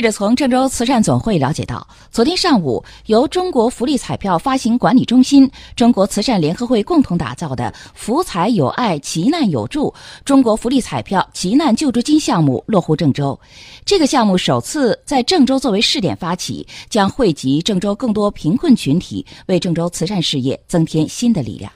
记者从郑州慈善总会了解到，昨天上午，由中国福利彩票发行管理中心、中国慈善联合会共同打造的“福彩有爱，急难有助”中国福利彩票急难救助金项目落户郑州。这个项目首次在郑州作为试点发起，将惠及郑州更多贫困群体，为郑州慈善事业增添新的力量。